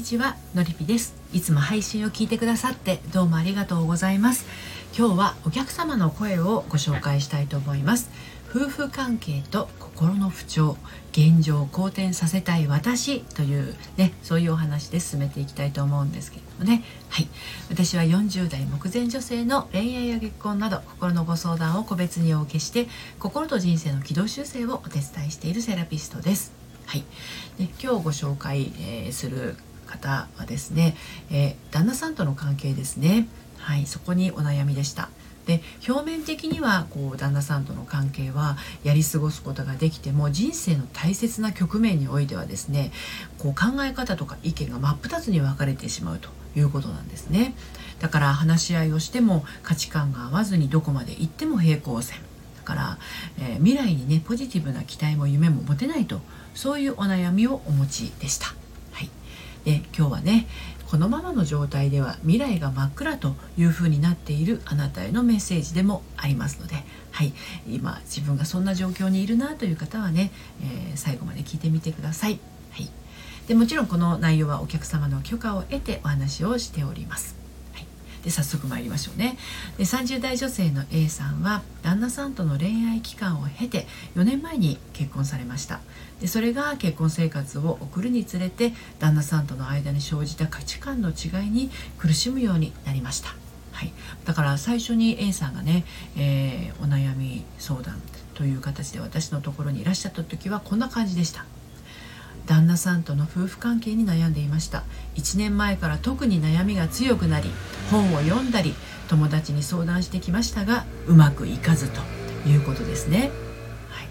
にちはのりぴです。いつも配信を聞いてくださってどうもありがとうございます。今日はお客様の声をご紹介したいと思います。夫婦関係と心の不調現状を好転させたい私というねそういうお話で進めていきたいと思うんですけれどもね。はい。私は40代目前女性の恋愛や結婚など心のご相談を個別にお受けして心と人生の軌道修正をお手伝いしているセラピストです。はい、で今日ご紹介、えー、する方はですね、えー、旦那さんとの関係ですね。はいそこにお悩みでした。で表面的にはこう旦那さんとの関係はやり過ごすことができても人生の大切な局面においてはですねこう考え方とか意見が真っ二つに分かれてしまうということなんですね。だから話し合いをしても価値観が合わずにどこまで行っても平行線。だから、えー、未来にねポジティブな期待も夢も持てないとそういうお悩みをお持ちでした。で今日はねこのままの状態では未来が真っ暗というふうになっているあなたへのメッセージでもありますので、はい、今自分がそんな状況にいるなという方はね、えー、最後まで聞いてみてください。はい、でもちろんこの内容はお客様の許可を得てお話をしております。で早速参りましょうね。で30代女性の A さんは旦那さんとの恋愛期間を経て4年前に結婚されました。でそれが結婚生活を送るにつれて旦那さんとの間に生じた価値観の違いに苦しむようになりました。はい、だから最初に A さんがね、えー、お悩み相談という形で私のところにいらっしゃった時はこんな感じでした。旦那さんとの夫婦関係に悩んでいました。1年前から特に悩みが強くなり本を読んだり友達に相談してきましたがうまくいかずということですね。はい、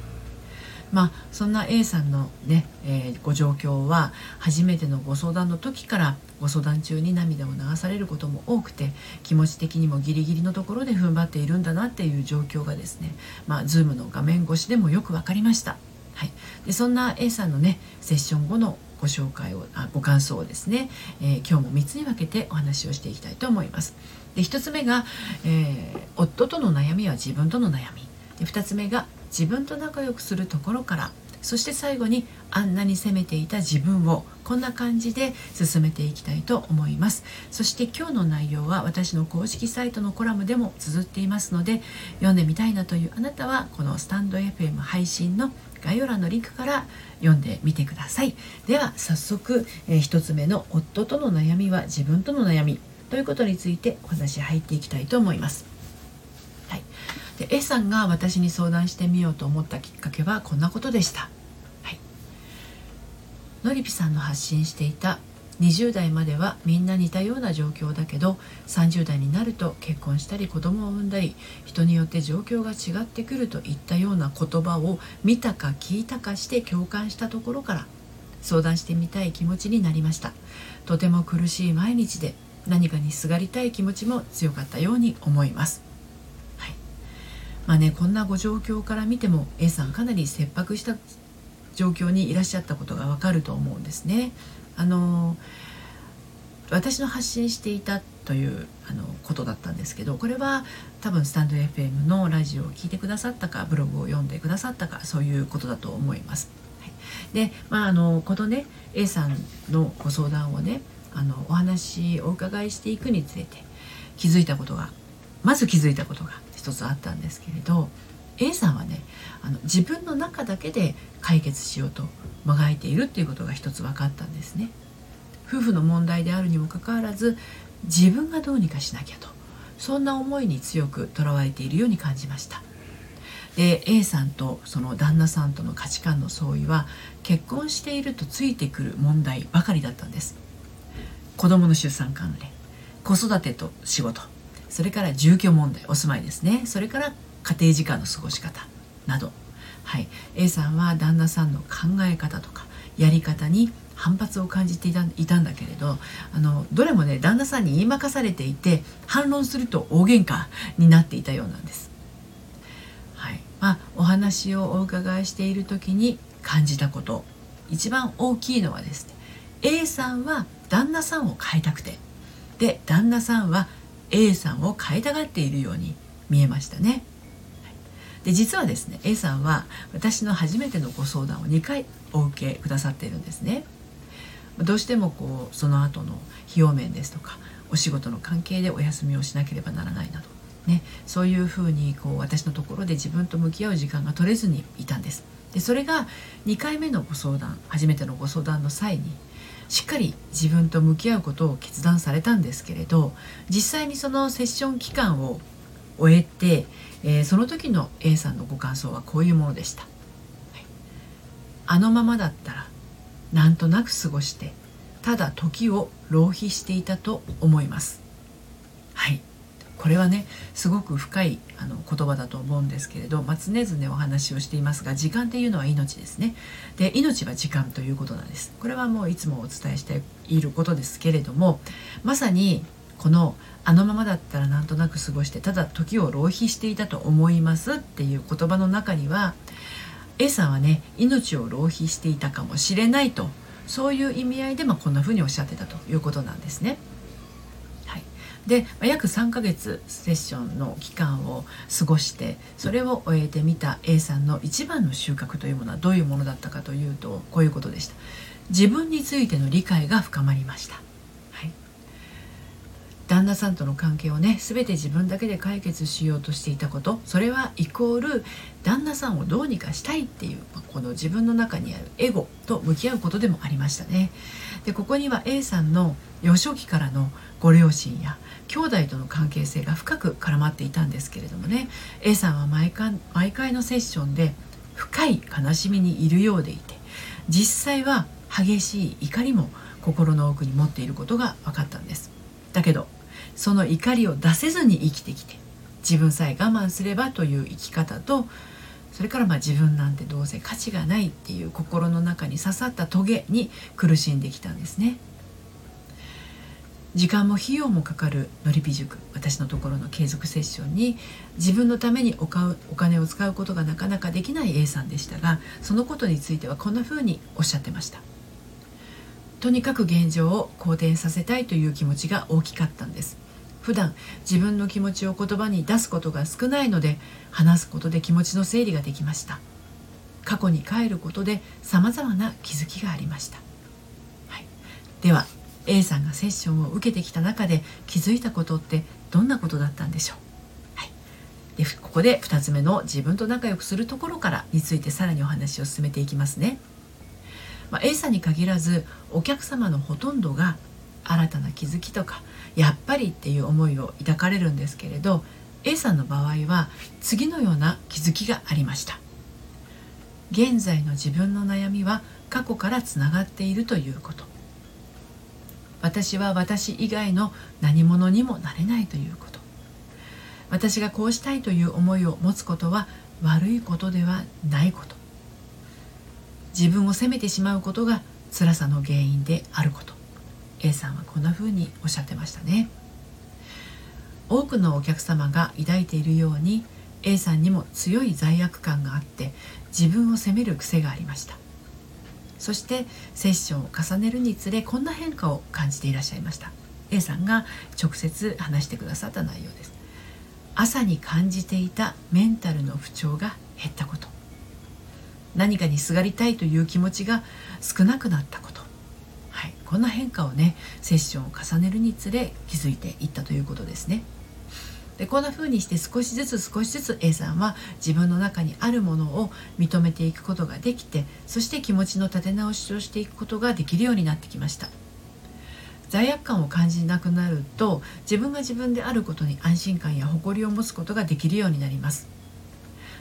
まあそんな A さんのね、えー、ご状況は初めてのご相談の時からご相談中に涙を流されることも多くて気持ち的にもギリギリのところで踏ん張っているんだなっていう状況がですねまあ Zoom の画面越しでもよく分かりました。はい、でそんな A さんのねセッション後のご紹介をあご感想をですね、えー、今日も3つに分けてお話をしていきたいと思います。で1つ目が、えー、夫との悩みは自分との悩み。で2つ目が自分と仲良くするところから。そして最後にあんなに責めていた自分をこんな感じで進めていきたいと思います。そして今日の内容は私の公式サイトのコラムでも綴っていますので読んでみたいなというあなたはこのスタンド FM 配信の概要欄のリンクから読んでみてくださいでは早速、えー、1つ目の夫との悩みは自分との悩みということについてお話入っていきたいと思います。はい、で A さんが私に相談してみようと思ったきっかけはこんなことでした。はい、のりぴさんの発信していた20代まではみんな似たような状況だけど30代になると結婚したり子供を産んだり人によって状況が違ってくるといったような言葉を見たか聞いたかして共感したところから相談してみたい気持ちになりましたとても苦しい毎日で何かにすがりたい気持ちも強かったように思います。はいまあね、こんなご状況から見ても A さんかなり切迫した状況にいらっしゃったことがわかると思うんですね。あの私の発信していたというあのことだったんですけどこれは多分スタンド FM のラジオを聴いてくださったかブログを読んでくださったかそういうことだと思います。はい、でまああのこのね A さんのご相談をねあのお話お伺いしていくにつれて気づいたことがまず気づいたことが一つあったんですけれど A さんはねあの自分の中だけで解決しようともがいているっていうことが一つ分かったんですね。夫婦の問題であるにもかかわらず自分がどうにかしなきゃとそんな思いに強くとらわれているように感じました。で A さんとその旦那さんとの価値観の相違は結婚しているとついてくる問題ばかりだったんです。子どもの出産関連子育てと仕事それから住居問題お住まいですねそれから家庭時間の過ごし方など、はい、A さんは旦那さんの考え方とかやり方に反発を感じていたいたんだけれどあのどれもね旦那さんに言いまかされていて反論すると大喧嘩になっていたようなんです。はい。まあ、お話をお伺いしている時に感じたこと。一番大きいのはですね A さんは旦那さんを変えたくて。で旦那さんは A さんを変えたがっているように見えましたね。で実はですね A さんは私の初めてのご相談を2回お受けくださっているんですね。どうしてもこうその後の費用面ですとかお仕事の関係でお休みをしなければならないなど、ね、そういうふうにこう私のところで自分と向き合う時間が取れずにいたんです。でそれが2回目のご相談初めてのご相談の際にしっかり自分と向き合うことを決断されたんですけれど実際にそのセッション期間を終えて、えー、その時の A さんのご感想はこういうものでした。はい、あのままだったらなんとなく過ごしてただ時を浪費していたと思います。はい。これはねすごく深いあの言葉だと思うんですけれど、まあ、常々お話をしていますが時間っていうのは命ですね。で命は時間ということなんです。これはもういつもお伝えしていることですけれどもまさにこのあのままだったらなんとなく過ごしてただ時を浪費していたと思いますっていう言葉の中には A さんはね命を浪費していたかもしれないとそういう意味合いで、まあ、こんなふうにおっしゃってたということなんですね。はい、で、まあ、約3ヶ月セッションの期間を過ごしてそれを終えてみた A さんの一番の収穫というものはどういうものだったかというとこういうことでした。自分についての理解が深まりました。旦那さんとの関係をね全て自分だけで解決しようとしていたことそれはイコール旦那さんをどうにかしたいっていうこの自分の中にあるエゴと向き合うことでもありましたね。でここには A さんの幼少期からのご両親や兄弟との関係性が深く絡まっていたんですけれどもね A さんは毎回毎回のセッションで深い悲しみにいるようでいて実際は激しい怒りも心の奥に持っていることが分かったんですだけどその怒りを出せずに生きてきて自分さえ我慢すればという生き方とそれからまあ自分なんてどうせ価値がないっていう心の中に刺さったトゲに苦しんできたんですね。時間も費用もかかるのりぴ塾私のところの継続セッションに自分のためにおかお金を使うことがなかなかできない A さんでしたがそのことについてはこんな風におっしゃってました。とにかく現状を好転させたいという気持ちが大きかったんです。普段自分の気持ちを言葉に出すことが少ないので話すことで気持ちの整理ができました。過去に帰ることでさまざまな気づきがありました、はい、では A さんがセッションを受けてきた中で気づいたことってどんなことだったんでしょう、はい、でここで2つ目の自分と仲良くするところからについてさらにお話を進めていきますね、まあ、A さんに限らずお客様のほとんどが新たな気づきとかやっぱりっていう思いを抱かれるんですけれど A さんの場合は次のような気づきがありました。現在の自分の悩みは過去からつながっているということ。私は私以外の何者にもなれないということ。私がこうしたいという思いを持つことは悪いことではないこと。自分を責めてしまうことが辛さの原因であること。A さんはこんな風におっしゃってましたね。多くのお客様が抱いているように A さんにも強い罪悪感があって自分を責める癖がありました。そしてセッションを重ねるにつれこんな変化を感じていらっしゃいました。A さんが直接話してくださった内容です。朝に感じていたメンタルの不調が減ったこと。何かにすがりたいという気持ちが少なくなったこと、こんな変化をねセッションを重ねるにつれ気づいていったということですね。でこんな風にして少しずつ少しずつ A さんは自分の中にあるものを認めていくことができてそして気持ちの立て直しをしていくことができるようになってきました罪悪感を感じなくなると自分が自分であることに安心感や誇りを持つことができるようになります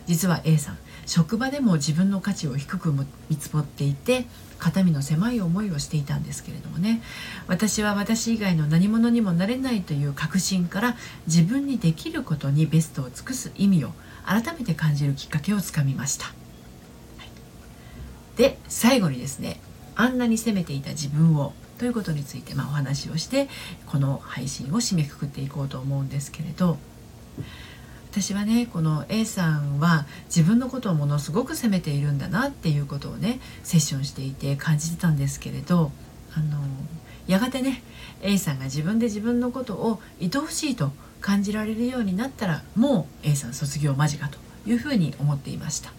実は A さん職場でも自分の価値を低く見積もっていて肩身の狭い思いをしていたんですけれどもね。私は私以外の何者にもなれないという確信から自分にできることにベストを尽くす意味を改めて感じるきっかけをつかみました、はい、で最後にですねあんなに責めていた自分をということについて、まあ、お話をしてこの配信を締めくくっていこうと思うんですけれど私はねこの A さんは自分のことをものすごく責めているんだなっていうことをねセッションしていて感じてたんですけれどあのやがてね A さんが自分で自分のことを愛おしいと感じられるようになったらもう A さん卒業間近というふうに思っていました。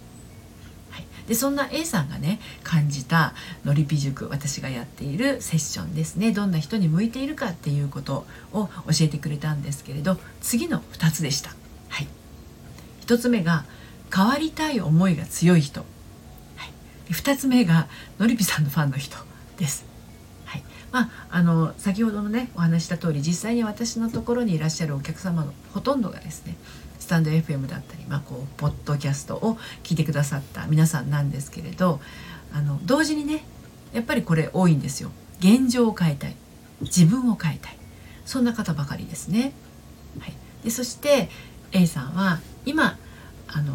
はい、でそんな A さんがね感じたのりぴ塾私がやっているセッションですねどんな人に向いているかっていうことを教えてくれたんですけれど次の2つでした。1つ目が変わりたい思いが強い人、はい、2つ目がのりぴさんのファンの人です。はい。まあ、あの先ほどのねお話した通り実際に私のところにいらっしゃるお客様のほとんどがですねスタンド FM だったり、まあ、こうポッドキャストを聞いてくださった皆さんなんですけれどあの同時にねやっぱりこれ多いんですよ。現状を変えたい。自分を変えたい。そんな方ばかりですね。はい、でそして A さんは今あの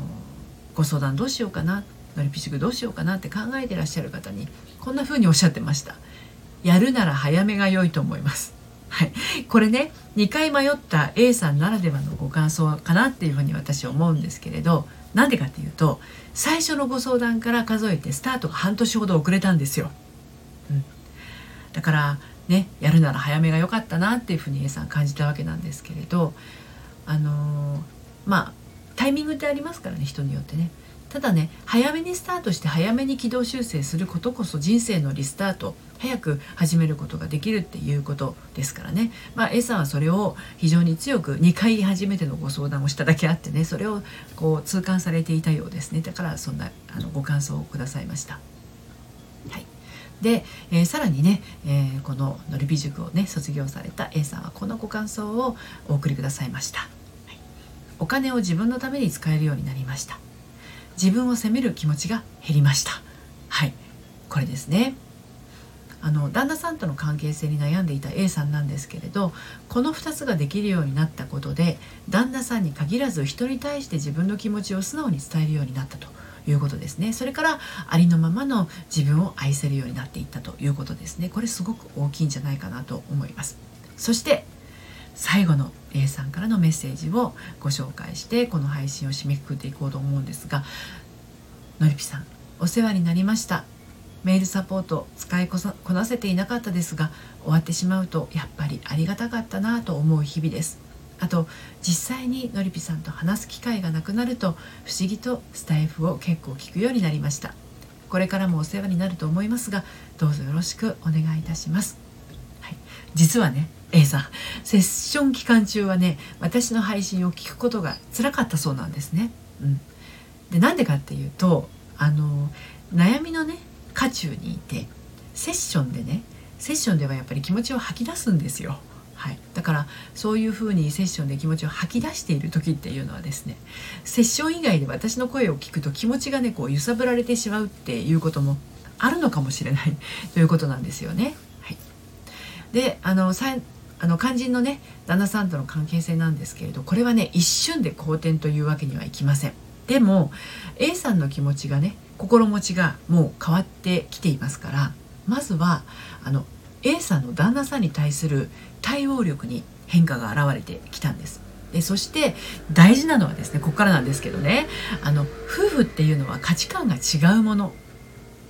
ご相談どうしようかなのりぴしくどうしようかなって考えてらっしゃる方にこんな風におっしゃってました。やるなら早めが良いと思います。はい、これね2回迷った A さんならではのご感想かなっていうふうに私は思うんですけれどなんでかっていうと最初のご相談から数えてスタートが半年ほど遅れたんですよ、うん、だからねやるなら早めが良かったなっていうふうに A さん感じたわけなんですけれどあのー、まあタイミングってありますからね人によってね。ただね早めにスタートして早めに軌道修正することこそ人生のリスタート。早く始めることができるっていうことですからね、まあ、A さんはそれを非常に強く2回初めてのご相談をしただけあってねそれをこう痛感されていたようですね。だからそんなあのご感想をくださいました。はい。で、えー、さらにね、えー、こののりび塾をね卒業された A さんはこのご感想をお送りくださいました、お金を自分のために使えるようになりました。自分を責める気持ちが減りました。はい。これですね。あの旦那さんとの関係性に悩んでいた A さんなんですけれどこの2つができるようになったことで旦那さんに限らず人に対して自分の気持ちを素直に伝えるようになったということですね。それからありのままの自分を愛せるようになっていったということですね。これすごく大きいんじゃないかなと思います。そして最後の A さんからのメッセージをご紹介してこの配信を締めくくっていこうと思うんですがのりぴさんお世話になりました。メールサポート使いこなせていなかったですが終わってしまうとやっぱりありがたかったなと思う日々です。あと実際にのりぴさんと話す機会がなくなると不思議とスタイフを結構聞くようになりました。これからもお世話になると思いますがどうぞよろしくお願いいたします、はい、実はね A さんセッション期間中はね私の配信を聞くことが辛かったそうなんですね。うん、でなんでかっていうとあの悩みのね渦中にいてセッションでねセッションではやっぱり気持ちを吐き出すんですよ。はい、だからそういうふうにセッションで気持ちを吐き出している時っていうのはですねセッション以外で私の声を聞くと気持ちがねこう揺さぶられてしまうっていうこともあるのかもしれないということなんですよね。はい、であのあの肝心のね旦那さんとの関係性なんですけれどこれはね一瞬で好転というわけにはいきません。でも A さんの気持ちがね心持ちがもう変わってきていますからまずはあの A さんの旦那さんに対する対応力に変化が現れてきたんです。でそして大事なのはですねここからなんですけどねあの夫婦っていうのは価値観が違うもの。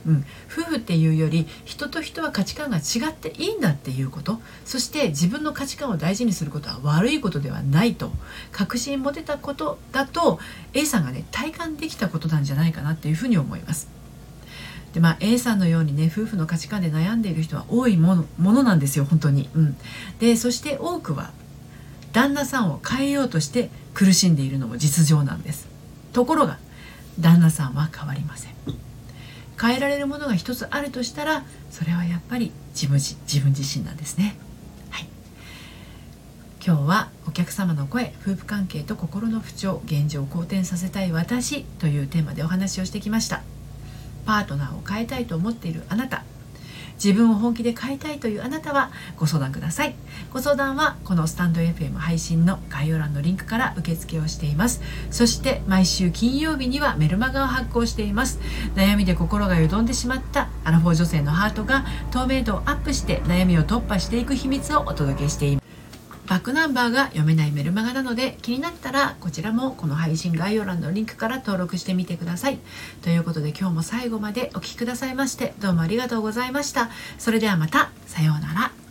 うん、夫婦っていうより人と人は価値観が違っていいんだっていうことそして自分の価値観を大事にすることは悪いことではないと確信持てたことだと A さんがね体感できたことなんじゃないかなっていうふうに思います。でまあ、A さんのようにね夫婦の価値観で悩んでいる人は多いものものなんですよ本当に。うん、でそして多くは旦那さんを変えようとして苦しんでいるのも実情なんです。ところが旦那さんは変わりません。変えられるものが一つあるとしたらそれはやっぱり自分自分自身なんですね。はい、今日はお客様の声夫婦関係と心の不調現状を好転させたい私というテーマでお話をしてきましたパートナーを変えたいと思っているあなた自分を本気で変えたいというあなたはご相談ください。ご相談はこのスタンド FM 配信の概要欄のリンクから受付をしています。そして毎週金曜日にはメルマガを発行しています。悩みで心がよどんでしまったアラフォー女性のハートが透明度をアップして悩みを突破していく秘密をお届けしています。バックナンバーが読めないメルマガなので気になったらこちらもこの配信概要欄のリンクから登録してみてください。ということで今日も最後までお聴きくださいましてどうもありがとうございました。それではまたさようなら。